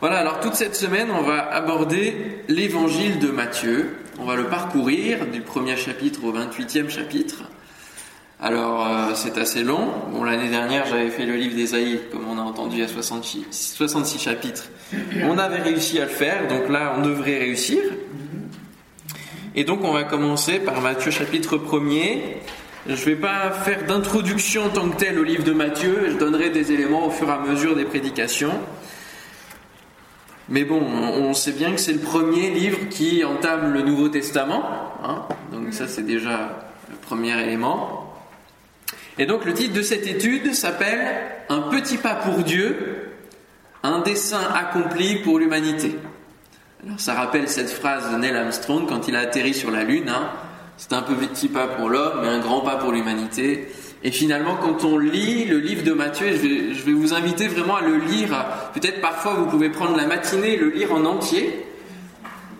Voilà, alors toute cette semaine, on va aborder l'évangile de Matthieu. On va le parcourir du premier chapitre au 28e chapitre. Alors, euh, c'est assez long. Bon, l'année dernière, j'avais fait le livre d'Ésaïe, comme on a entendu, à 66, 66 chapitres. On avait réussi à le faire, donc là, on devrait réussir. Et donc, on va commencer par Matthieu chapitre 1er. Je ne vais pas faire d'introduction en tant que telle au livre de Matthieu, je donnerai des éléments au fur et à mesure des prédications. Mais bon, on sait bien que c'est le premier livre qui entame le Nouveau Testament, hein. donc ça c'est déjà le premier élément. Et donc le titre de cette étude s'appelle Un petit pas pour Dieu, un dessein accompli pour l'humanité. Alors ça rappelle cette phrase de Neil Armstrong quand il a atterri sur la Lune. Hein. C'est un petit pas pour l'homme, mais un grand pas pour l'humanité. Et finalement, quand on lit le livre de Matthieu, je vais, je vais vous inviter vraiment à le lire. Peut-être parfois vous pouvez prendre la matinée et le lire en entier.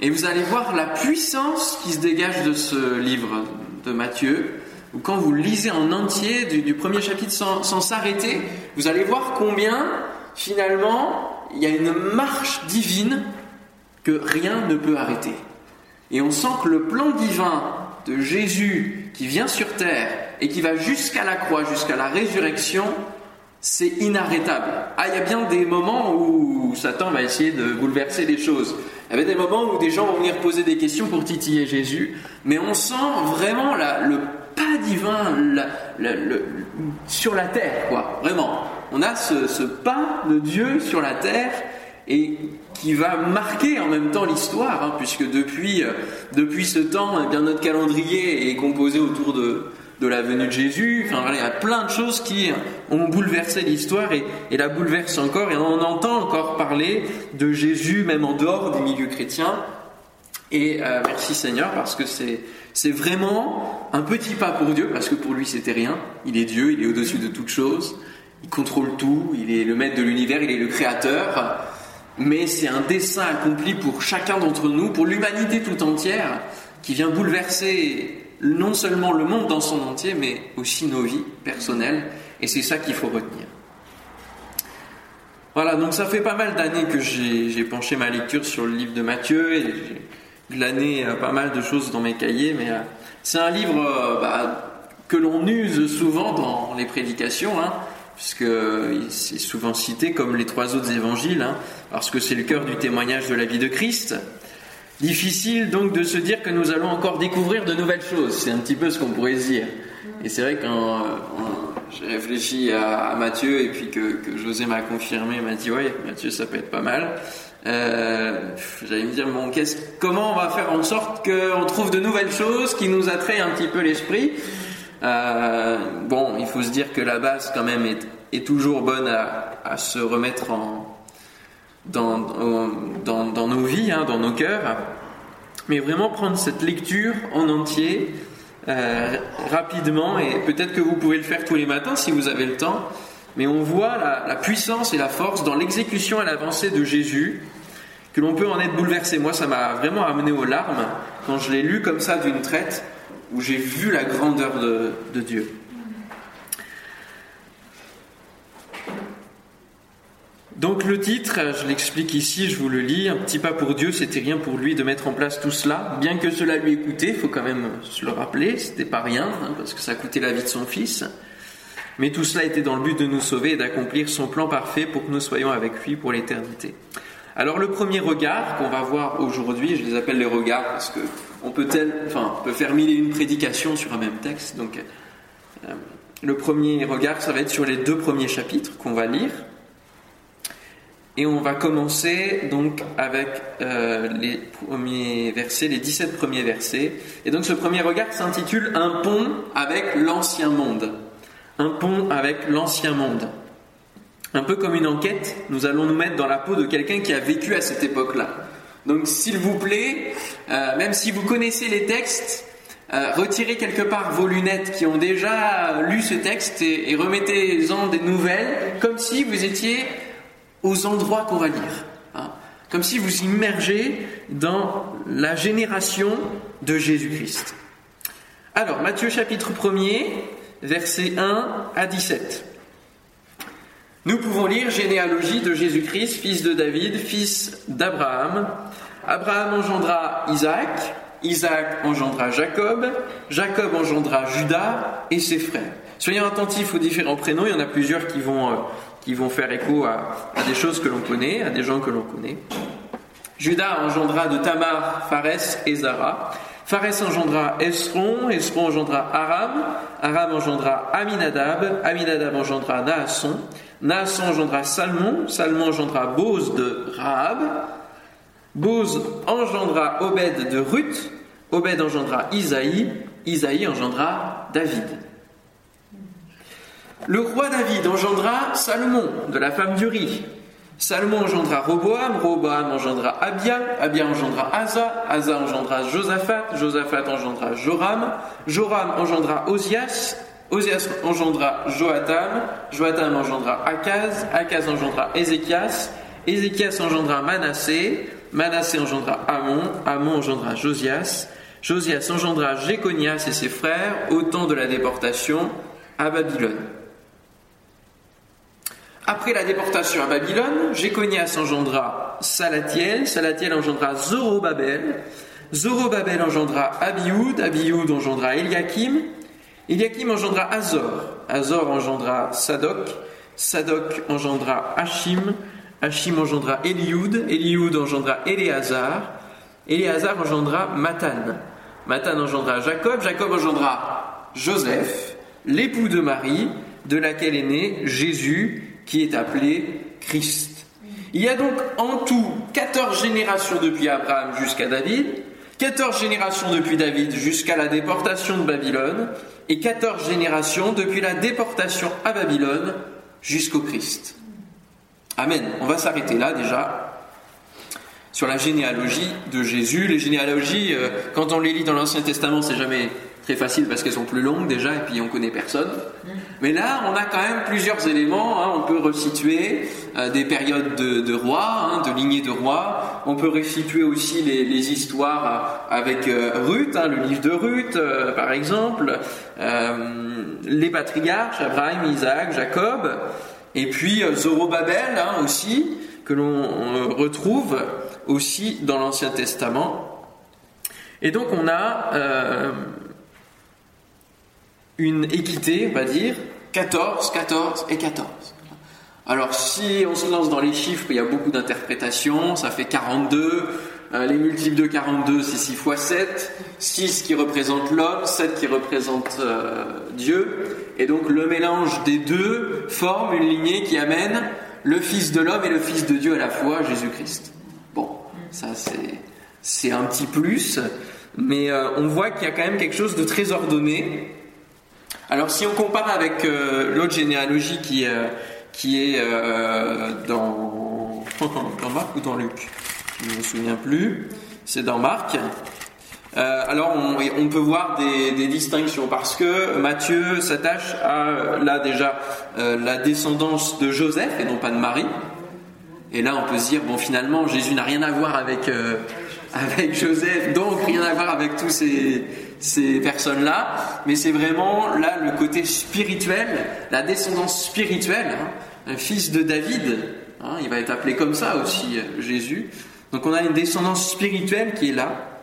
Et vous allez voir la puissance qui se dégage de ce livre de Matthieu. Ou quand vous lisez en entier du, premier chapitre sans, sans s'arrêter, vous allez voir combien finalement il y a une marche divine que rien ne peut arrêter. Et on sent que le plan divin de Jésus qui vient sur terre et qui va jusqu'à la croix, jusqu'à la résurrection, c'est inarrêtable. Ah, il y a bien des moments où Satan va essayer de bouleverser les choses. Il y avait des moments où des gens vont venir poser des questions pour titiller Jésus, mais on sent vraiment le pas divin sur la terre, quoi. Vraiment. On a ce, ce pas de Dieu sur la terre et qui va marquer en même temps l'histoire, hein, puisque depuis, euh, depuis ce temps, eh bien, notre calendrier est composé autour de, de la venue de Jésus. Enfin, il y a plein de choses qui ont bouleversé l'histoire et, la bouleversent encore. Et on entend encore parler de Jésus, même en dehors du milieu chrétien. Et euh, merci Seigneur, parce que c'est, c'est vraiment un petit pas pour Dieu, parce que pour lui c'était rien. Il est Dieu, il est au-dessus de toute chose. Il contrôle tout, il est le maître de l'univers, il est le créateur mais c'est un dessein accompli pour chacun d'entre nous, pour l'humanité tout entière, qui vient bouleverser non seulement le monde dans son entier, mais aussi nos vies personnelles, et c'est ça qu'il faut retenir. Voilà, donc ça fait pas mal d'années que j'ai penché ma lecture sur le livre de Matthieu, et j'ai glané euh, pas mal de choses dans mes cahiers, mais euh, c'est un livre euh, bah, que l'on use souvent dans les prédications, hein, puisque c'est souvent cité comme les trois autres évangiles, hein, parce que c'est le cœur du témoignage de la vie de Christ. Difficile donc de se dire que nous allons encore découvrir de nouvelles choses, c'est un petit peu ce qu'on pourrait dire. Et c'est vrai quand euh, j'ai réfléchi à, Matthieu et puis que, José m'a confirmé, m'a dit ouais Matthieu ça peut être pas mal. Euh, J'allais me dire bon comment on va faire en sorte qu'on trouve de nouvelles choses qui nous attraient un petit peu l'esprit? Euh, bon, il faut se dire que la base quand même est, toujours bonne à, se remettre en, dans, dans, nos vies, hein, dans nos cœurs. Mais vraiment prendre cette lecture en entier euh, rapidement, et peut-être que vous pouvez le faire tous les matins si vous avez le temps, mais on voit la, la puissance et la force dans l'exécution et l'avancée de Jésus, que l'on peut en être bouleversé. Moi, ça m'a vraiment amené aux larmes quand je l'ai lu comme ça d'une traite où j'ai vu la grandeur de, Dieu. Donc le titre, je l'explique ici, je vous le lis, un petit pas pour Dieu, c'était rien pour lui de mettre en place tout cela, bien que cela lui ait coûté, il faut quand même se le rappeler, c'était pas rien, hein, parce que ça coûté la vie de son fils, mais tout cela était dans le but de nous sauver et d'accomplir son plan parfait pour que nous soyons avec lui pour l'éternité. Alors le premier regard qu'on va voir aujourd'hui, je les appelle les regards parce que on peut, enfin, faire mille et une prédications sur un même texte. Donc euh, le premier regard, ça va être sur les deux premiers chapitres qu'on va lire. Et on va commencer donc avec euh, les premiers versets, les 17 premiers versets. Et donc ce premier regard s'intitule Un pont avec l'ancien monde. Un pont avec l'ancien monde. Un peu comme une enquête, nous allons nous mettre dans la peau de quelqu'un qui a vécu à cette époque-là. Donc s'il vous plaît, euh, même si vous connaissez les textes, euh, retirez quelque part vos lunettes qui ont déjà lu ce texte et, remettez-en des nouvelles, comme si vous étiez endroits qu'on va lire. Hein. comme si vous immergez dans la génération de Jésus-Christ. Alors, Matthieu chapitre 1er, versets 1 à 17. nous pouvons lire généalogie de Jésus-Christ, fils de David, fils d'Abraham. Abraham engendra Isaac, Isaac engendra Jacob, Jacob engendra Judas et ses frères. Soyons attentifs aux différents prénoms, il y en a plusieurs qui vont, qui vont faire écho à, des choses que l'on connaît, à des gens que l'on connaît. Judas engendra de Tamar, Pharès et Zara. Pharès engendra Esron, Esron engendra Aram, Aram engendra Aminadab, Aminadab engendra Naasson, Naasson engendra Salmon, Salmon engendra Boz de Rahab, Boz engendra Obed de Ruth, Obed engendra Isaïe, Isaïe engendra David. Le roi David engendra Salomon, de la femme d'Uri. Salomon engendra Roboam, Roboam engendra Abia, Abia engendra Asa, Asa engendra Josaphat, Josaphat engendra Joram, Joram engendra Osias, Osias engendra Joatam, Joatam engendra Akaz, Akaz engendra Ézéchias, Ézéchias engendra Manassé, Manassé engendra Amon, Amon engendra Josias, Josias engendra Jéconias et ses frères au temps de la déportation à Babylone. Après la déportation à Babylone, Jéconias engendra Salatiel, Salatiel engendra Zorobabel, Zorobabel engendra Abioud, Abioud engendra Eliakim, Eliakim engendra Azor, Azor engendra Sadok, Sadok engendra Hachim, Hachim engendra Eliud, Eliud engendra Éléazar, Éléazar engendra Matan, Matan engendra Jacob, Jacob engendra Joseph, l'époux de Marie, de laquelle est né Jésus, qui est appelé Christ. Il y a donc en tout 14 générations depuis Abraham jusqu'à David, 14 générations depuis David jusqu'à la déportation de Babylone, et 14 générations depuis la déportation à Babylone jusqu'au Christ. Amen. On va s'arrêter là déjà sur la généalogie de Jésus. Les généalogies, euh, quand on les lit dans l'Ancien Testament, c'est jamais très facile parce qu'elles sont plus longues déjà et puis on connaît personne. Mais là, on a quand même plusieurs éléments. Hein. On peut resituer euh, des périodes de, rois, hein, de lignées de rois. On peut resituer aussi les, histoires avec euh, Ruth, hein, le livre de Ruth, euh, par exemple, les patriarches, Abraham, Isaac, Jacob, et puis Zorobabel aussi, que l'on retrouve aussi dans l'Ancien Testament. Et donc on a une équité, on va dire, 14, 14 et 14. Alors si on se lance dans les chiffres, il y a beaucoup d'interprétations, ça fait 42, euh, les multiples de 42 c'est 6 fois 7, 6 qui représente l'homme, 7 qui représente euh, Dieu, et donc le mélange des deux forme une lignée qui amène le Fils de l'homme et le Fils de Dieu à la fois, Jésus-Christ. Bon, ça c'est un petit plus, mais euh, on voit qu'il y a quand même quelque chose de très ordonné, alors si on compare avec euh, l'autre généalogie qui, euh, qui est euh, dans, dans Marc ou dans Luc? Je ne me souviens plus. C'est dans Marc. alors on, peut voir des, des, distinctions parce que Matthieu s'attache à là déjà la descendance de Joseph et non pas de Marie. Et là on peut se dire bon finalement Jésus n'a rien à voir avec avec Joseph donc rien à voir avec tous ces personnes-là, mais c'est vraiment là le côté spirituel, la descendance spirituelle, hein. un fils de David, hein, il va être appelé comme ça aussi euh, Jésus. Donc on a une descendance spirituelle qui est là.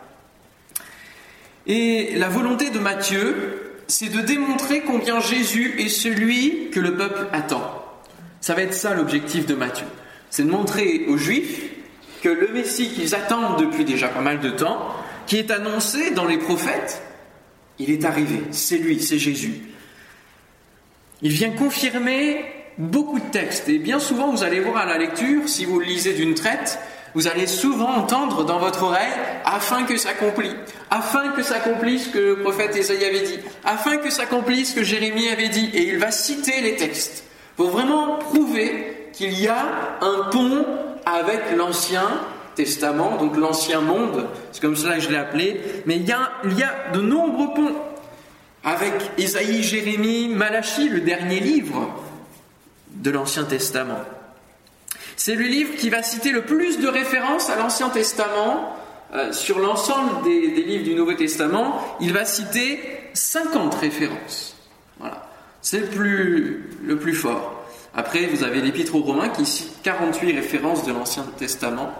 Et la volonté de Matthieu, c'est de démontrer combien Jésus est celui que le peuple attend. Ça va être ça l'objectif de Matthieu. C'est de montrer aux Juifs que le Messie qu'ils attendent depuis déjà pas mal de temps, qui est annoncé dans les prophètes, il est arrivé, c'est lui, c'est Jésus. Il vient confirmer beaucoup de textes, et bien souvent vous allez voir à la lecture, si vous le lisez d'une traite, vous allez souvent entendre dans votre oreille afin que s'accomplisse, afin que s'accomplisse ce que le prophète Esaïe avait dit, afin que s'accomplisse ce que Jérémie avait dit, et il va citer les textes pour vraiment prouver qu'il y a un pont avec l'Ancien Testament, donc l'Ancien Monde, c'est comme cela que je l'ai appelé, mais il y, a, de nombreux ponts avec Ésaïe, Jérémie, Malachie, le dernier livre de l'Ancien Testament. C'est le livre qui va citer le plus de références à l'Ancien Testament. Euh, sur l'ensemble des, livres du Nouveau Testament, il va citer 50 références. Voilà. C'est le plus fort. Après, vous avez l'Épître aux Romains qui cite 48 références de l'Ancien Testament.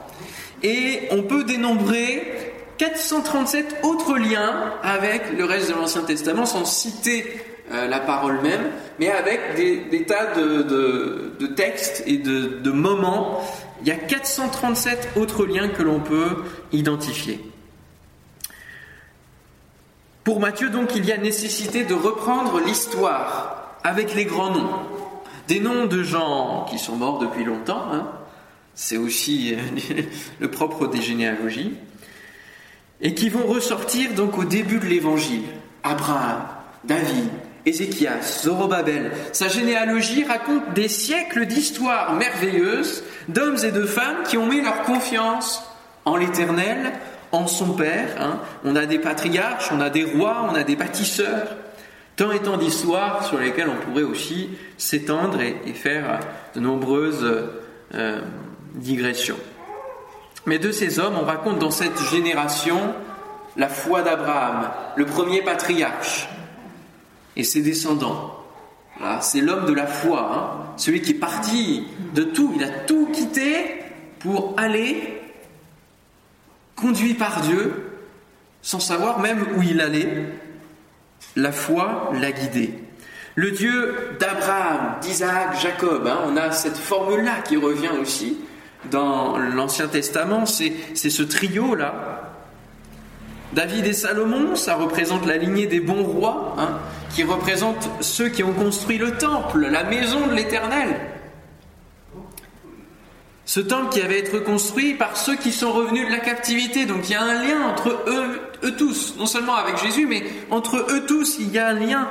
Et on peut dénombrer 437 autres liens avec le reste de l'Ancien Testament sans citer euh, la parole même, mais avec des, tas de, textes et de, de moments. Il y a 437 autres liens que l'on peut identifier. Pour Matthieu, donc, il y a nécessité de reprendre l'histoire avec les grands noms. Des noms de gens qui sont morts depuis longtemps, hein. c'est aussi euh, le propre des généalogies, et qui vont ressortir donc au début de l'évangile. Abraham, David, Ézéchias, Zorobabel. Sa généalogie raconte des siècles d'histoires merveilleuses d'hommes et de femmes qui ont mis leur confiance en l'Éternel, en son Père. Hein. On a des patriarches, on a des rois, on a des bâtisseurs. Tant et tant d'histoires sur lesquelles on pourrait aussi s'étendre et, faire de nombreuses euh, digressions. Mais de ces hommes, on raconte dans cette génération la foi d'Abraham, le premier patriarche, et ses descendants. c'est l'homme de la foi, hein. celui qui est parti de tout, il a tout quitté pour aller, conduit par Dieu, sans savoir même où il allait. La foi l'a guidé. Le Dieu d'Abraham, d'Isaac, Jacob, hein, on a cette formule-là qui revient aussi dans l'Ancien Testament, c'est ce trio-là. David et Salomon, ça représente la lignée des bons rois, hein, qui représentent ceux qui ont construit le temple, la maison de l'Éternel. Ce temple qui avait été construit par ceux qui sont revenus de la captivité. Donc il y a un lien entre eux, eux tous, non seulement avec Jésus, mais entre eux tous, il y a un lien.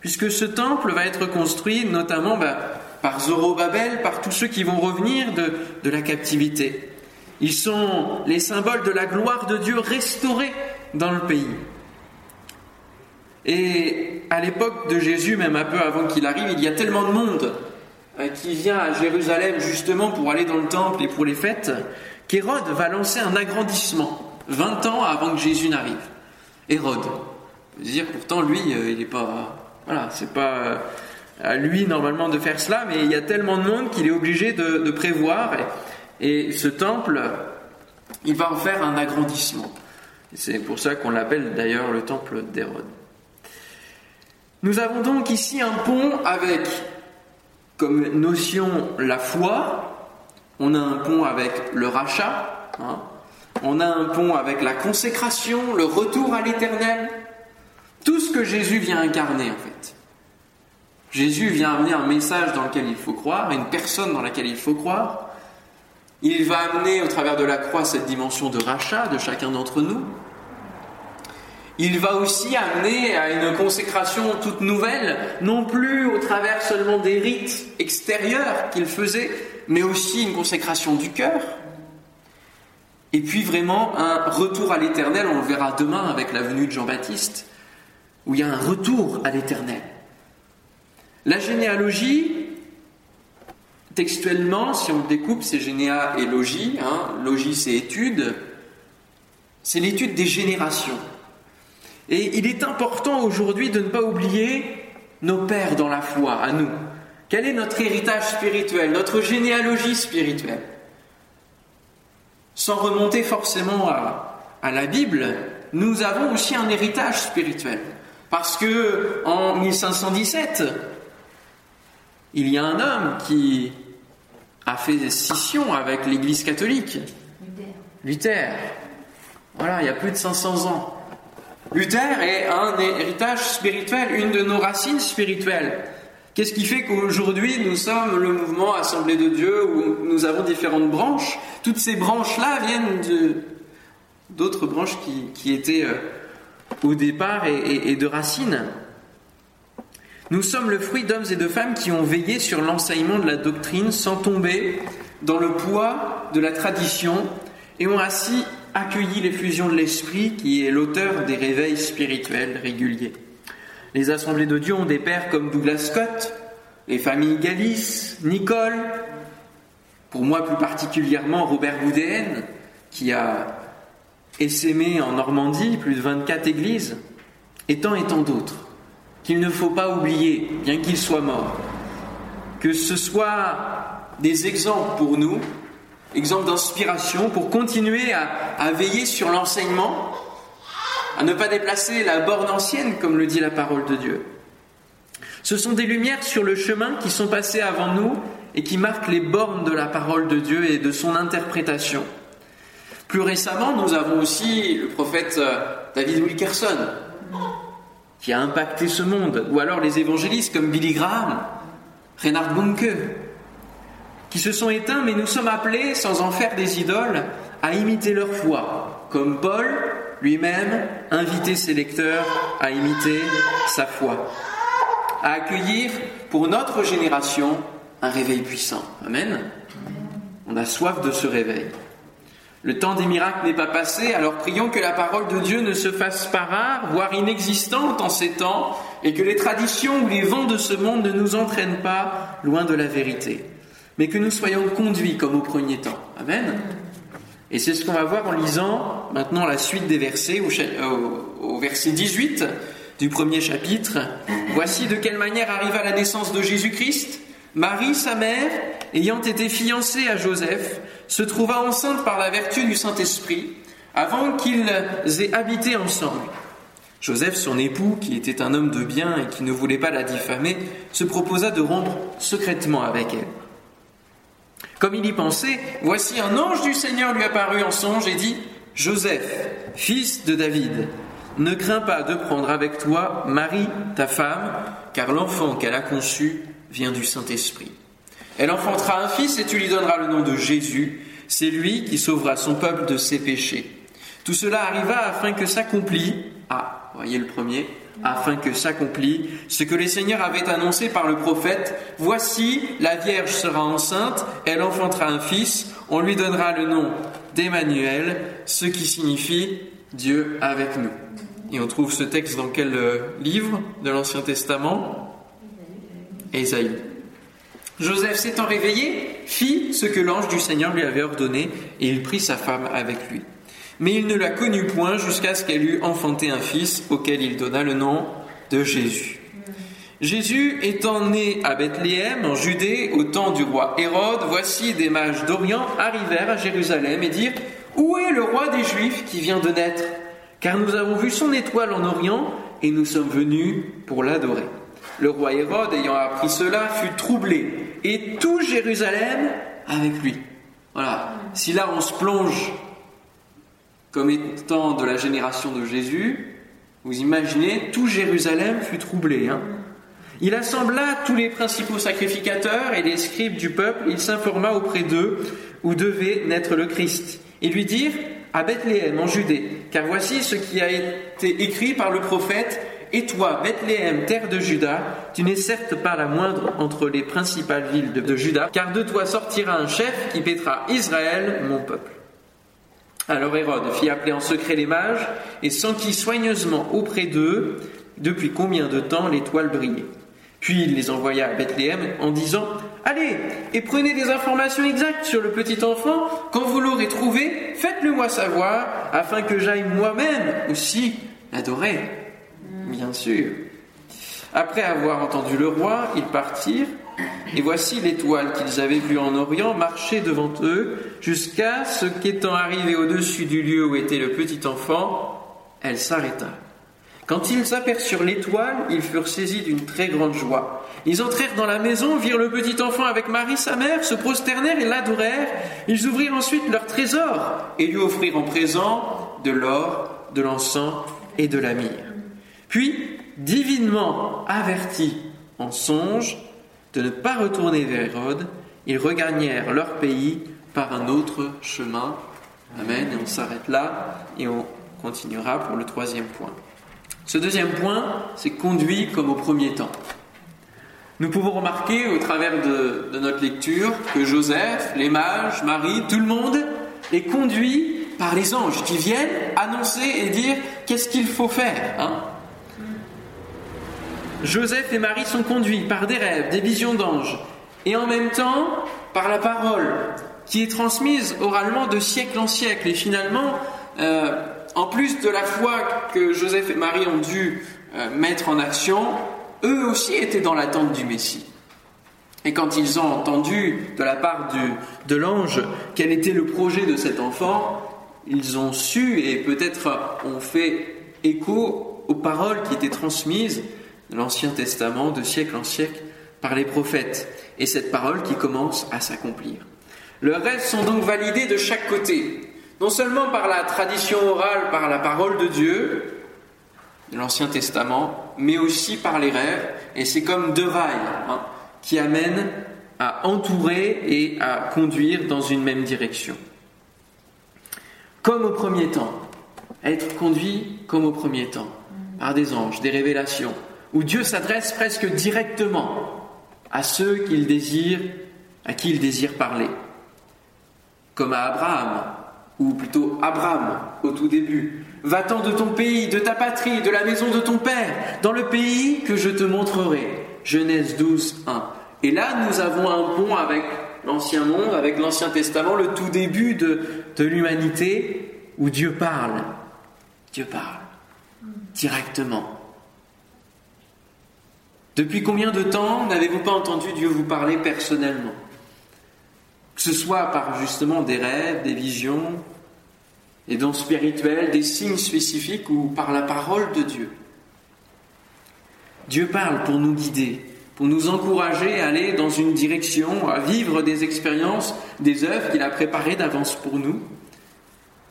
Puisque ce temple va être construit notamment bah, par Zorobabel, par tous ceux qui vont revenir de, de la captivité. Ils sont les symboles de la gloire de Dieu restaurée dans le pays. Et à l'époque de Jésus, même un peu avant qu'il arrive, il y a tellement de monde qui vient à Jérusalem justement pour aller dans le temple et pour les fêtes, qu'Hérode va lancer un agrandissement 20 ans avant que Jésus n'arrive. Hérode. dire pourtant lui, euh, il n'est pas. Voilà, c'est pas à lui normalement de faire cela, mais il y a tellement de monde qu'il est obligé de, prévoir. Et, ce temple, il va en faire un agrandissement. C'est pour ça qu'on l'appelle d'ailleurs le temple d'Hérode. Nous avons donc ici un pont avec comme notion la foi, on a un pont avec le rachat, hein. on a un pont avec la consécration, le retour à l'éternel, tout ce que Jésus vient incarner en fait. Jésus vient amener un message dans lequel il faut croire, une personne dans laquelle il faut croire. Il va amener au travers de la croix cette dimension de rachat de chacun d'entre nous. Il va aussi amener à une consécration toute nouvelle, non plus au travers seulement des rites extérieurs qu'il faisait, mais aussi une consécration du cœur. Et puis vraiment un retour à l'éternel, on le verra demain avec la venue de Jean-Baptiste, où il y a un retour à l'éternel. La généalogie, textuellement, si on découpe, c'est généa et logis. Hein. Logis, c'est étude. C'est l'étude des générations. Et il est important aujourd'hui de ne pas oublier nos pères dans la foi, à nous. Quel est notre héritage spirituel, notre généalogie spirituelle? Sans remonter forcément à, à la Bible, nous avons aussi un héritage spirituel. Parce que en 1517, il y a un homme qui a fait scission avec l'Église catholique. Luther. Voilà, il y a plus de 500 ans. Luther est un héritage spirituel, une de nos racines spirituelles. Qu'est-ce qui fait qu'aujourd'hui nous sommes le mouvement Assemblée de Dieu où nous avons différentes branches? Toutes ces branches-là viennent d'autres branches qui, étaient euh, au départ et de racines. Nous sommes le fruit d'hommes et de femmes qui ont veillé sur l'enseignement de la doctrine sans tomber dans le poids de la tradition et ont ainsi accueilli l'effusion de l'Esprit qui est l'auteur des réveils spirituels réguliers. Les assemblées de Dieu ont des pères comme Douglas Scott, les familles Galis, Nicole, pour moi plus particulièrement Robert Boudéen, qui a essaimé en Normandie plus de 24 églises, et tant et tant d'autres qu'il ne faut pas oublier, bien qu'il soit mort, que ce soit des exemples pour nous, exemples d'inspiration pour continuer à, à veiller sur l'enseignement, à ne pas déplacer la borne ancienne, comme le dit la parole de Dieu. Ce sont des lumières sur le chemin qui sont passées avant nous et qui marquent les bornes de la parole de Dieu et de son interprétation. Plus récemment, nous avons aussi le prophète euh, David Wilkerson, qui a impacté ce monde, ou alors les évangélistes comme Billy Graham, Reinhard Bunke, qui se sont éteints, mais nous sommes appelés, sans en faire des idoles, à imiter leur foi, comme Paul lui-même invitait ses lecteurs à imiter sa foi, à accueillir pour notre génération un réveil puissant. Amen. On a soif de ce réveil. Le temps des miracles n'est pas passé, alors prions que la parole de Dieu ne se fasse pas rare, voire inexistante en ces temps, et que les traditions ou les vents de ce monde ne nous entraînent pas loin de la vérité, mais que nous soyons conduits comme au premier temps. Amen. Et c'est ce qu'on va voir en lisant maintenant la suite des versets, au, au verset 18 du premier chapitre. Voici de quelle manière arriva la naissance de Jésus-Christ. Marie, sa mère, ayant été fiancée à Joseph, se trouva enceinte par la vertu du Saint-Esprit, avant qu'ils aient habité ensemble. Joseph, son époux, qui était un homme de bien et qui ne voulait pas la diffamer, se proposa de rompre secrètement avec elle. Comme il y pensait, voici un ange du Seigneur lui apparut en songe et dit, Joseph, fils de David, ne crains pas de prendre avec toi Marie, ta femme, car l'enfant qu'elle a conçu vient du Saint-Esprit. Elle enfantera un fils et tu lui donneras le nom de Jésus. C'est lui qui sauvera son peuple de ses péchés. Tout cela arriva afin que s'accomplit, ah, voyez le premier, afin que s'accomplit ce que les seigneurs avaient annoncé par le prophète. Voici, la Vierge sera enceinte, elle enfantera un fils, on lui donnera le nom d'Emmanuel, ce qui signifie Dieu avec nous. Et on trouve ce texte dans quel euh, livre de l'Ancien Testament? Ésaïe. Joseph s'étant réveillé, fit ce que l'ange du Seigneur lui avait ordonné, et il prit sa femme avec lui. Mais il ne la connut point jusqu'à ce qu'elle eût enfanté un fils, auquel il donna le nom de Jésus. Jésus étant né à Bethléem, en Judée, au temps du roi Hérode, voici des mages d'Orient arrivèrent à Jérusalem et dirent Où est le roi des Juifs qui vient de naître? Car nous avons vu son étoile en Orient et nous sommes venus pour l'adorer. Le roi Hérode, ayant appris cela, fut troublé, et tout Jérusalem avec lui. Voilà. Si là on se plonge comme étant de la génération de Jésus, vous imaginez, tout Jérusalem fut troublé. Hein. il assembla tous les principaux sacrificateurs et les scribes du peuple, il s'informa auprès d'eux où devait naître le Christ, et lui dirent à Bethléem en Judée, car voici ce qui a été écrit par le prophète et toi, Bethléem, terre de Juda, tu n'es certes pas la moindre entre les principales villes de, Juda, car de toi sortira un chef qui pétera Israël, mon peuple. Alors Hérode fit appeler en secret les mages et s'enquit soigneusement auprès d'eux depuis combien de temps l'étoile brillait. Puis il les envoya à Bethléem en disant Allez et prenez des informations exactes sur le petit enfant. Quand vous l'aurez trouvé, faites-le moi savoir afin que j'aille moi-même aussi l'adorer bien sûr. Après avoir entendu le roi, ils partirent, et voici l'étoile qu'ils avaient vue en Orient marcher devant eux, jusqu'à ce qu'étant arrivée au-dessus du lieu où était le petit enfant, elle s'arrêta. Quand ils aperçurent l'étoile, ils furent saisis d'une très grande joie. Ils entrèrent dans la maison, virent le petit enfant avec Marie, sa mère, se prosternèrent et l'adorèrent. Ils ouvrirent ensuite leur trésor et lui offrirent en présent de l'or, de l'encens et de la myrrhe. Puis, divinement avertis en songe de ne pas retourner vers Hérode, ils regagnèrent leur pays par un autre chemin. Amen. Et on s'arrête là et on continuera pour le troisième point. Ce deuxième point, c'est conduit comme au premier temps. Nous pouvons remarquer au travers de, notre lecture que Joseph, les mages, Marie, tout le monde est conduit par les anges qui viennent annoncer et dire qu'est-ce qu'il faut faire. Hein Joseph et Marie sont conduits par des rêves, des visions d'anges, et en même temps par la parole qui est transmise oralement de siècle en siècle. Et finalement, euh, en plus de la foi que Joseph et Marie ont dû euh, mettre en action, eux aussi étaient dans l'attente du Messie. Et quand ils ont entendu de la part de l'ange quel était le projet de cet enfant, ils ont su et peut-être ont fait écho aux paroles qui étaient transmises l'Ancien Testament de siècle en siècle par les prophètes, et cette parole qui commence à s'accomplir. Leurs rêves sont donc validés de chaque côté, non seulement par la tradition orale, par la parole de Dieu, de l'Ancien Testament, mais aussi par les rêves, et c'est comme deux rails hein, qui amènent à entourer et à conduire dans une même direction. Comme au premier temps, être conduit comme au premier temps, par des anges, des révélations, où Dieu s'adresse presque directement à ceux qu'il désire, à qui il désire parler. Comme à Abraham, ou plutôt Abraham au tout début. Va-t'en de ton pays, de ta patrie, de la maison de ton père, dans le pays que je te montrerai. Genèse 12, 1. Et là, nous avons un pont avec l'Ancien Monde, avec l'Ancien Testament, le tout début de, de l'humanité, où Dieu parle. Dieu parle directement. Depuis combien de temps n'avez-vous pas entendu Dieu vous parler personnellement? Que ce soit par justement des rêves, des visions, des dons spirituels, des signes spécifiques ou par la parole de Dieu. Dieu parle pour nous guider, pour nous encourager à aller dans une direction, à vivre des expériences, des œuvres qu'il a préparées d'avance pour nous.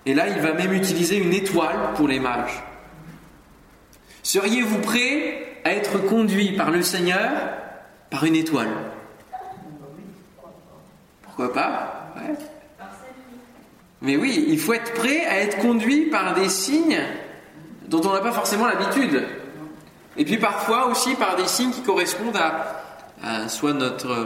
Et là, il va même utiliser une étoile pour les mages. Seriez-vous prêt à être conduit par le Seigneur par une étoile. Pourquoi pas? Mais oui, il faut être prêt à être conduit par des signes dont on n'a pas forcément l'habitude. Et puis parfois aussi par des signes qui correspondent à, soit notre, euh,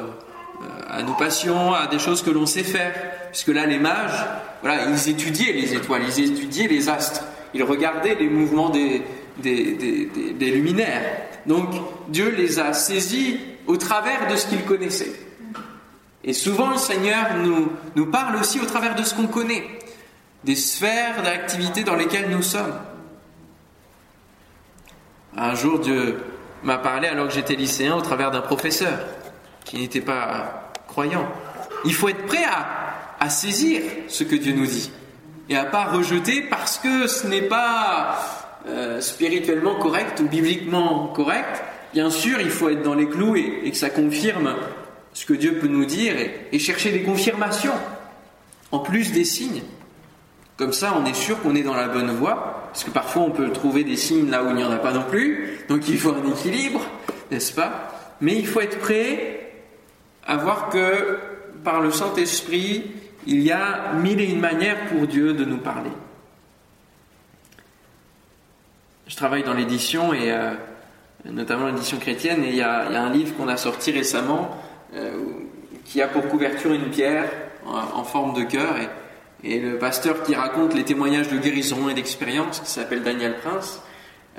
à nos passions, à des choses que l'on sait faire. Puisque là, les mages, voilà, ils étudiaient les étoiles, ils étudiaient les astres, ils regardaient les mouvements des, des luminaires. Donc Dieu les a saisis au travers de ce qu'ils connaissaient. Et souvent le Seigneur nous, parle aussi au travers de ce qu'on connaît, des sphères d'activité dans lesquelles nous sommes. Un jour, Dieu m'a parlé alors que j'étais lycéen au travers d'un professeur qui n'était pas croyant. Il faut être prêt à, à saisir ce que Dieu nous dit et à pas rejeter parce que ce n'est pas euh, spirituellement correct ou bibliquement correct, bien sûr, il faut être dans les clous et, que ça confirme ce que Dieu peut nous dire et, chercher des confirmations, en plus des signes. Comme ça, on est sûr qu'on est dans la bonne voie, parce que parfois on peut trouver des signes là où il n'y en a pas non plus, donc il faut un équilibre, n'est-ce pas? Mais il faut être prêt à voir que par le Saint-Esprit, il y a mille et une manières pour Dieu de nous parler je travaille dans l'édition et euh, notamment l'édition chrétienne et il y, a, un livre qu'on a sorti récemment euh, qui a pour couverture une pierre en, forme de cœur et, le pasteur qui raconte les témoignages de guérison et d'expérience qui s'appelle Daniel Prince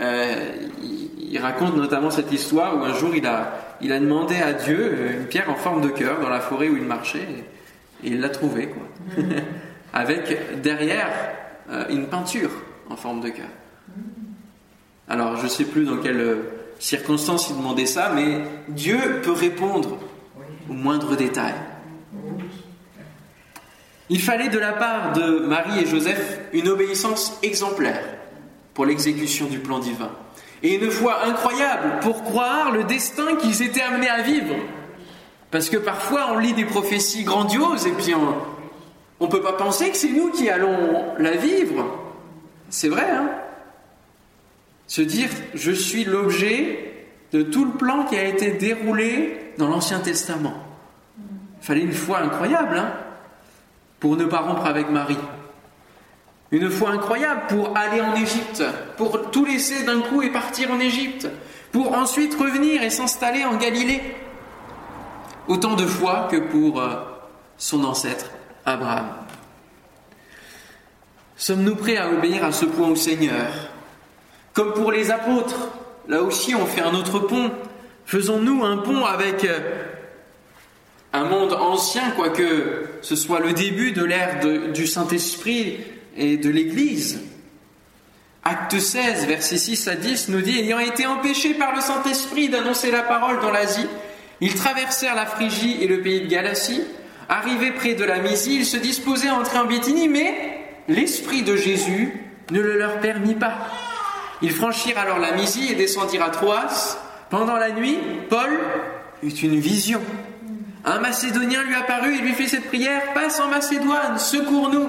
euh, il, raconte notamment cette histoire où un jour il a, il a demandé à Dieu une pierre en forme de cœur dans la forêt où il marchait et, il l'a trouvée quoi. Avec derrière une peinture en forme de cœur alors je ne sais plus dans quelles euh, circonstances il demandait ça, mais Dieu peut répondre au moindre détail. Il fallait de la part de Marie et Joseph une obéissance exemplaire pour l'exécution du plan divin. Et une foi incroyable pour croire le destin qu'ils étaient amenés à vivre. Parce que parfois on lit des prophéties grandioses et puis on ne peut pas penser que c'est nous qui allons la vivre. C'est vrai, hein? Se dire je suis l'objet de tout le plan qui a été déroulé dans l'Ancien Testament. Il fallait une foi incroyable hein, pour ne pas rompre avec Marie. Une foi incroyable pour aller en Égypte, pour tout laisser d'un coup et partir en Égypte, pour ensuite revenir et s'installer en Galilée. Autant de foi que pour euh, son ancêtre Abraham. Sommes-nous prêts à obéir à ce point au Seigneur? Comme pour les apôtres, là aussi on fait un autre pont. Faisons-nous un pont avec euh, un monde ancien, quoique ce soit le début de l'ère du Saint-Esprit et de l'Église. Acte 16, versets 6 à 10 nous dit, ayant été empêchés par le Saint-Esprit d'annoncer la parole dans l'Asie, Ils traversèrent la Phrygie et le pays de Galatie. Arrivés près de la Mysie, ils se disposaient à entrer en Bithynie, mais l'Esprit de Jésus ne le leur permit pas. Ils franchirent alors la Mysie et descendirent à Troas. Pendant la nuit, Paul eut une vision. Un Macédonien lui apparut et lui fit cette prière Passe en Macédoine, secours-nous.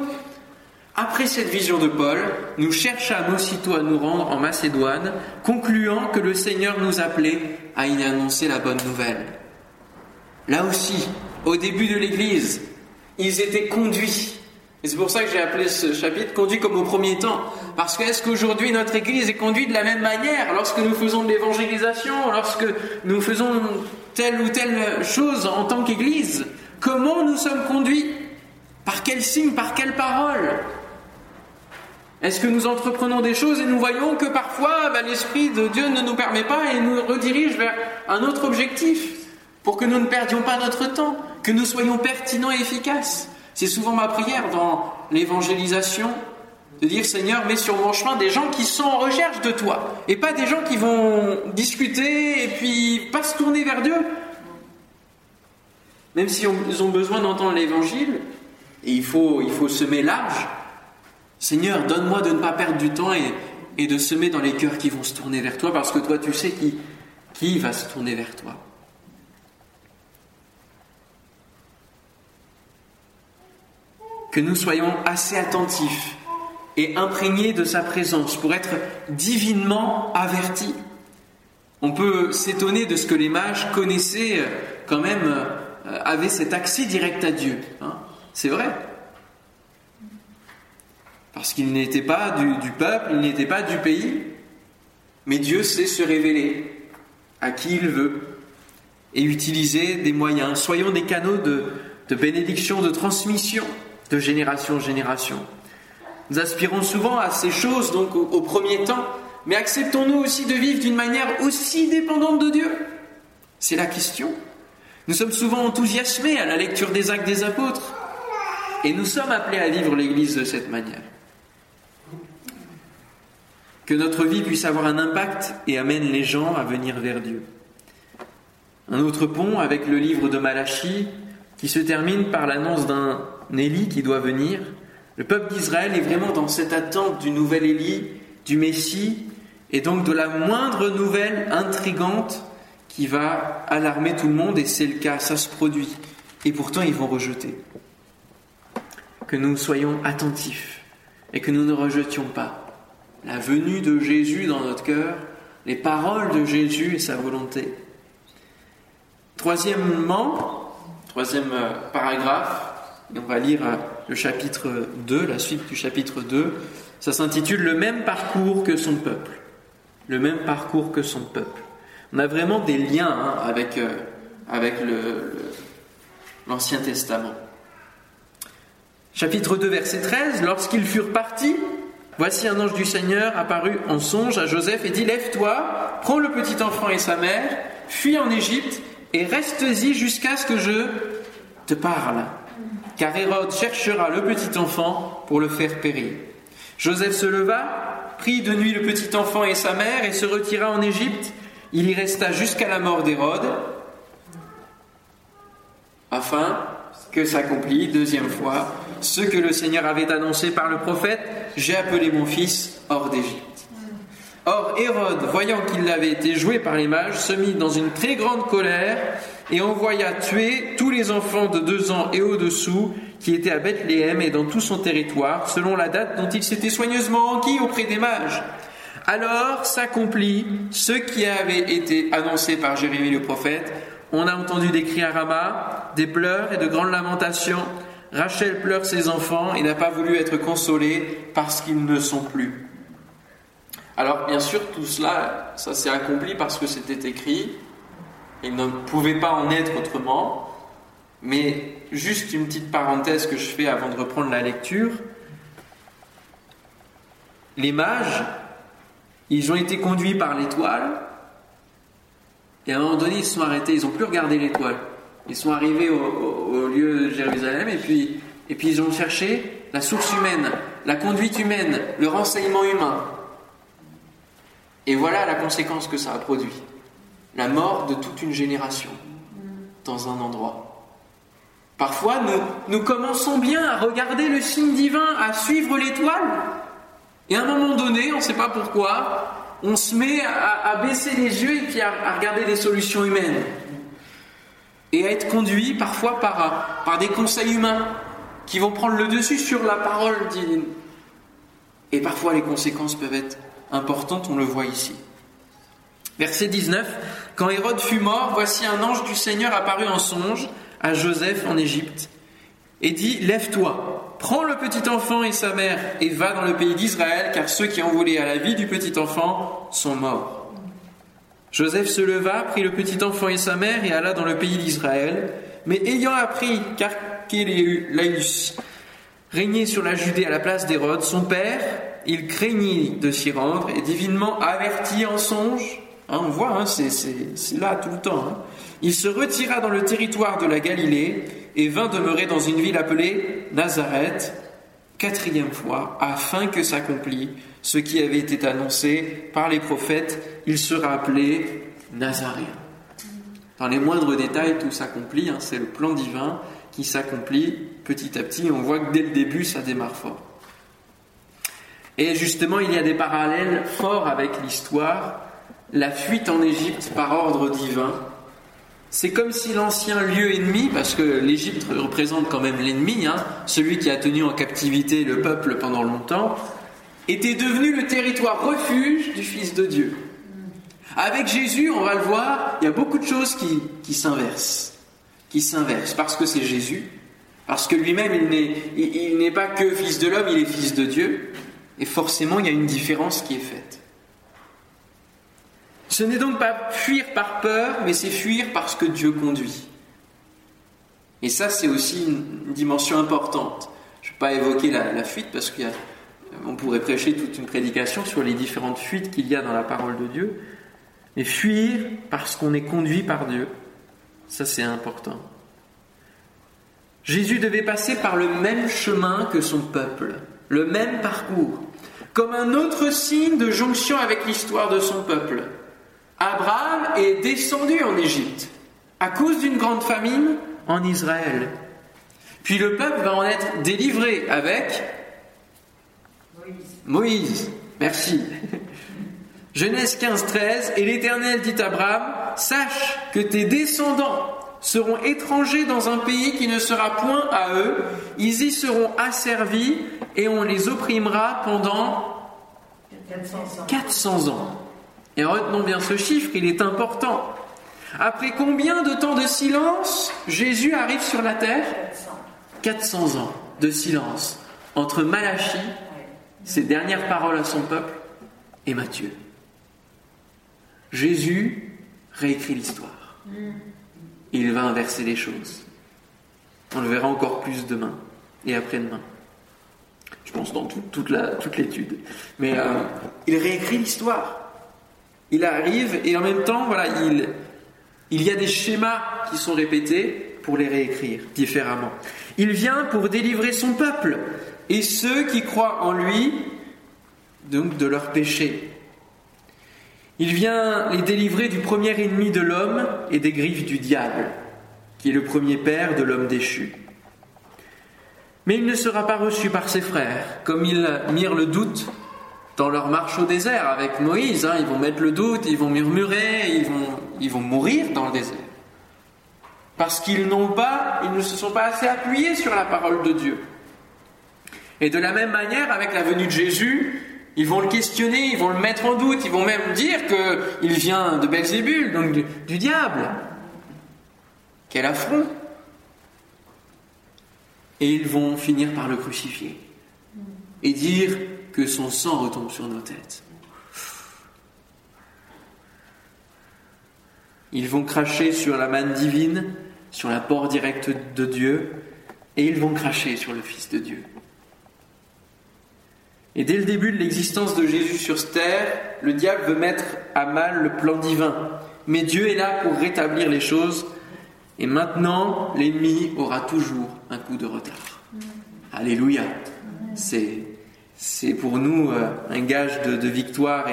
Après cette vision de Paul, nous cherchâmes aussitôt à nous rendre en Macédoine, concluant que le Seigneur nous appelait à y annoncer la bonne nouvelle. Là aussi, au début de l'Église, ils étaient conduits. Et c'est pour ça que j'ai appelé ce chapitre Conduit comme au premier temps. Parce que est-ce qu'aujourd'hui notre Église est conduite de la même manière lorsque nous faisons de l'évangélisation, lorsque nous faisons telle ou telle chose en tant qu'Église? Comment nous sommes conduits? Par quel signe Par quelle parole? Est-ce que nous entreprenons des choses et nous voyons que parfois bah, l'Esprit de Dieu ne nous permet pas et nous redirige vers un autre objectif pour que nous ne perdions pas notre temps, que nous soyons pertinents et efficaces? C'est souvent ma prière dans l'évangélisation de dire Seigneur, mets sur mon chemin des gens qui sont en recherche de toi et pas des gens qui vont discuter et puis pas se tourner vers Dieu. Même si ils ont besoin d'entendre l'évangile, et il faut, semer large, Seigneur, donne-moi de ne pas perdre du temps et, de semer dans les cœurs qui vont se tourner vers toi, parce que toi, tu sais qui va se tourner vers toi. Que nous soyons assez attentifs et imprégnés de sa présence pour être divinement avertis. On peut s'étonner de ce que les mages connaissaient euh, quand même, euh, avaient cet accès direct à Dieu. Hein. C'est vrai. Parce qu'il n'était pas du, peuple, il n'était pas du pays, mais Dieu sait se révéler à qui il veut et utiliser des moyens. Soyons des canaux de, bénédiction, de transmission de génération en génération. Nous aspirons souvent à ces choses, donc au premier temps, mais acceptons-nous aussi de vivre d'une manière aussi dépendante de Dieu? C'est la question. Nous sommes souvent enthousiasmés à la lecture des actes des apôtres, et nous sommes appelés à vivre l'Église de cette manière que notre vie puisse avoir un impact et amène les gens à venir vers Dieu. Un autre pont avec le livre de Malachie qui se termine par l'annonce d'un Élie qui doit venir. Le peuple d'Israël est vraiment dans cette attente du nouvel Élie, du Messie, et donc de la moindre nouvelle intrigante qui va alarmer tout le monde, et c'est le cas, ça se produit. Et pourtant, ils vont rejeter. Que nous soyons attentifs et que nous ne rejetions pas la venue de Jésus dans notre cœur, les paroles de Jésus et sa volonté. Troisièmement, troisième euh, on va lire euh, le chapitre 2, la suite du chapitre 2, ça s'intitule Le même parcours que son peuple. Le même parcours que son peuple. On a vraiment des liens hein, avec, euh, avec l'Ancien Testament. Chapitre 2, verset 13, lorsqu'ils furent partis, Voici un ange du Seigneur apparu en songe à Joseph et dit Lève-toi, prends le petit enfant et sa mère, fuis en Égypte et reste-y jusqu'à ce que je te parle. Car Hérode cherchera le petit enfant pour le faire périr. Joseph se leva, prit de nuit le petit enfant et sa mère et se retira en Égypte. Il y resta jusqu'à la mort d'Hérode, afin que s'accomplit, deuxième fois, ce que le Seigneur avait annoncé par le prophète, j'ai appelé mon fils hors d'Égypte. Or Hérode, voyant qu'il avait été joué par les mages, se mit dans une très grande colère et envoya tuer tous les enfants de deux ans et au-dessous qui étaient à Bethléem et dans tout son territoire, selon la date dont il s'était soigneusement enquis auprès des mages. Alors s'accomplit ce qui avait été annoncé par Jérémie le prophète. On a entendu des cris à Rama, des pleurs et de grandes lamentations. Rachel pleure ses enfants et n'a pas voulu être consolée parce qu'ils ne sont plus. Alors bien sûr, tout cela, ça s'est accompli parce que c'était écrit. Il ne pouvait pas en être autrement. Mais juste une petite parenthèse que je fais avant de reprendre la lecture. Les mages, ils ont été conduits par l'étoile. Et à un moment donné, ils se sont arrêtés, ils n'ont plus regardé l'étoile. Ils sont arrivés au, lieu de Jérusalem et puis, et puis ils ont cherché la source humaine, la conduite humaine, le renseignement humain. Et voilà la conséquence que ça a produit. La mort de toute une génération. dans un endroit. Parfois, nous, commençons bien à regarder le signe divin, à suivre l'étoile, et à un moment donné, on ne sait pas pourquoi, on se met à, baisser les yeux et puis à, regarder des solutions humaines. Et à être conduit parfois par, par des conseils humains qui vont prendre le dessus sur la parole divine. Et parfois les conséquences peuvent être importantes, on le voit ici. Verset 19, Quand Hérode fut mort, voici un ange du Seigneur apparut en songe à Joseph en Égypte et dit, Lève-toi, prends le petit enfant et sa mère et va dans le pays d'Israël, car ceux qui ont volé à la vie du petit enfant sont morts. Joseph se leva, prit le petit enfant et sa mère et alla dans le pays d'Israël, mais ayant appris qu'Archélaüs régnait sur la Judée à la place d'Hérode, son père, il craignit de s'y rendre et divinement averti en songe, hein, on voit, hein, c'est là tout le temps, hein. il se retira dans le territoire de la Galilée et vint demeurer dans une ville appelée Nazareth, quatrième fois, afin que s'accomplît ce qui avait été annoncé par les prophètes, il sera appelé Nazaréen. Dans les moindres détails, tout s'accomplit, c'est le plan divin qui s'accomplit petit à petit. On voit que dès le début, ça démarre fort. Et justement, il y a des parallèles forts avec l'histoire. La fuite en Égypte par ordre divin, c'est comme si l'ancien lieu ennemi, parce que l'Égypte représente quand même l'ennemi, hein, celui qui a tenu en captivité le peuple pendant longtemps, était devenu le territoire refuge du Fils de Dieu. Avec Jésus, on va le voir, il y a beaucoup de choses qui, qui s'inversent. Qui s'inversent parce que c'est Jésus, parce que lui-même, il n'est pas que Fils de l'homme, il est Fils de Dieu. Et forcément, il y a une différence qui est faite. Ce n'est donc pas fuir par peur, mais c'est fuir parce que Dieu conduit. Et ça, c'est aussi une dimension importante. Je ne vais pas évoquer la, fuite parce qu'on pourrait prêcher toute une prédication sur les différentes fuites qu'il y a dans la parole de Dieu. Mais fuir parce qu'on est conduit par Dieu, ça c'est important. Jésus devait passer par le même chemin que son peuple, le même parcours, comme un autre signe de jonction avec l'histoire de son peuple. Abraham est descendu en Égypte à cause d'une grande famine en Israël. Puis le peuple va en être délivré avec Moïse. Merci. Genèse 15, 13. Et l'Éternel dit à Abraham, sache que tes descendants seront étrangers dans un pays qui ne sera point à eux, ils y seront asservis et on les opprimera pendant 400 ans. Et retenons bien ce chiffre, il est important. Après combien de temps de silence Jésus arrive sur la terre 400 ans de silence entre Malachie, ses dernières paroles à son peuple, et Matthieu. Jésus réécrit l'histoire. Il va inverser les choses. On le verra encore plus demain et après-demain. Je pense dans toute l'étude. Mais euh, il réécrit l'histoire. Il arrive et en même temps, voilà, il, y a des schémas qui sont répétés pour les réécrire différemment. Il vient pour délivrer son peuple et ceux qui croient en lui, donc de leurs péchés. Il vient les délivrer du premier ennemi de l'homme et des griffes du diable, qui est le premier père de l'homme déchu. Mais il ne sera pas reçu par ses frères, comme ils mirent le doute dans leur marche au désert avec Moïse. Hein, ils vont mettre le doute, ils vont murmurer, ils vont, ils vont mourir dans le désert. Parce qu'ils n'ont pas, ils ne se sont pas assez appuyés sur la parole de Dieu. Et de la même manière, avec la venue de Jésus, ils vont le questionner, ils vont le mettre en doute, ils vont même dire qu'il vient de Belzébul, donc du, du diable. Quel affront Et ils vont finir par le crucifier et dire que son sang retombe sur nos têtes. Ils vont cracher sur la manne divine, sur la porte directe de Dieu, et ils vont cracher sur le Fils de Dieu. Et dès le début de l'existence de Jésus sur terre, le diable veut mettre à mal le plan divin. Mais Dieu est là pour rétablir les choses. Et maintenant, l'ennemi aura toujours un coup de retard. Alléluia. C'est c'est pour nous euh, un gage de, victoire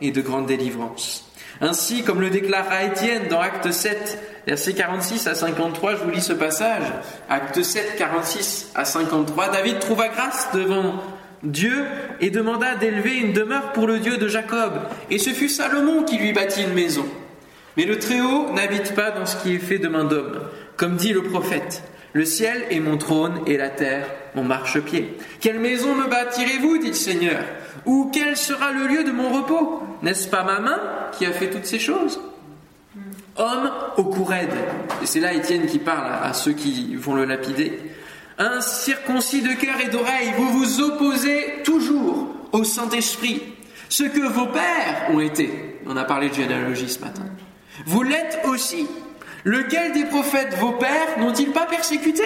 et, de grande délivrance. Ainsi, comme le déclara Étienne dans Acte 7, versets 46 à 53, je vous lis ce passage. Acte 7, 46 à 53, David trouva grâce devant Dieu et demanda d'élever une demeure pour le Dieu de Jacob. Et ce fut Salomon qui lui bâtit une maison. Mais le Très-Haut n'habite pas dans ce qui est fait de main d'homme. Comme dit le prophète, le ciel est mon trône et la terre mon marchepied. Quelle maison me bâtirez-vous, dit le Seigneur? Ou quel sera le lieu de mon repos? N'est-ce pas ma main qui a fait toutes ces choses? Homme au cou raide. Et c'est là Étienne qui parle à ceux qui vont le lapider. Un circoncis de cœur et d'oreille, vous vous opposez toujours au Saint-Esprit. Ce que vos pères ont été. On a parlé de généalogie ce matin. Vous l'êtes aussi. Lequel des prophètes, vos pères, n'ont-ils pas persécuté?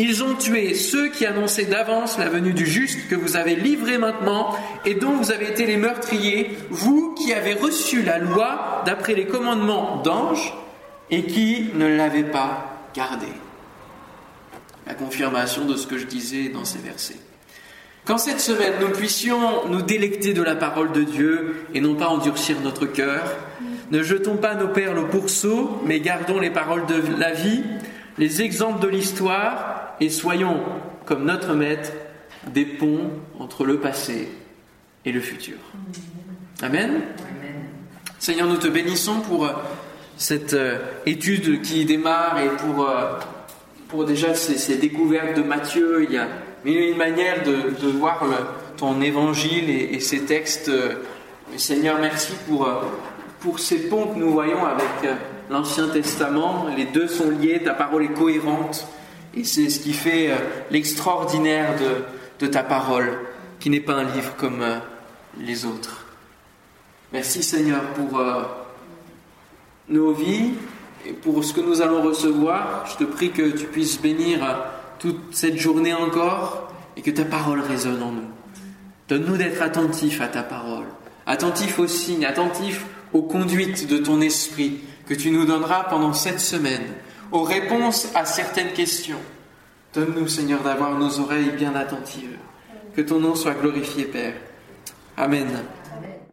Ils ont tué ceux qui annonçaient d'avance la venue du juste que vous avez livré maintenant et dont vous avez été les meurtriers, vous qui avez reçu la loi d'après les commandements d'anges et qui ne l'avez pas gardée. La confirmation de ce que je disais dans ces versets. Qu'en cette semaine, nous puissions nous délecter de la parole de Dieu et non pas endurcir notre cœur, ne jetons pas nos perles au pourceau, mais gardons les paroles de la vie, les exemples de l'histoire, et soyons, comme notre maître, des ponts entre le passé et le futur. Amen. Seigneur, nous te bénissons pour euh, cette euh, étude qui démarre et pour, euh, pour déjà ces, découvertes de Matthieu. Il y a mille une manière de, voir ton évangile et, et ces textes. Seigneur, merci pour pour ces ponts que nous voyons avec l'Ancien Testament. Les deux sont liés, ta parole est cohérente. Et c'est ce qui fait euh, l'extraordinaire de, ta parole, qui n'est pas un livre comme euh, les autres. Merci Seigneur pour nos vies et pour ce que nous allons recevoir. Je te prie que tu puisses bénir toute cette journée encore et que ta parole résonne en nous. Donne-nous d'être attentifs à ta parole, attentifs aux signes, attentifs aux conduites de ton esprit que tu nous donneras pendant cette semaine, aux réponses à certaines questions. Donne-nous, Seigneur, d'avoir nos oreilles bien attentives. Que ton nom soit glorifié, Père. Amen.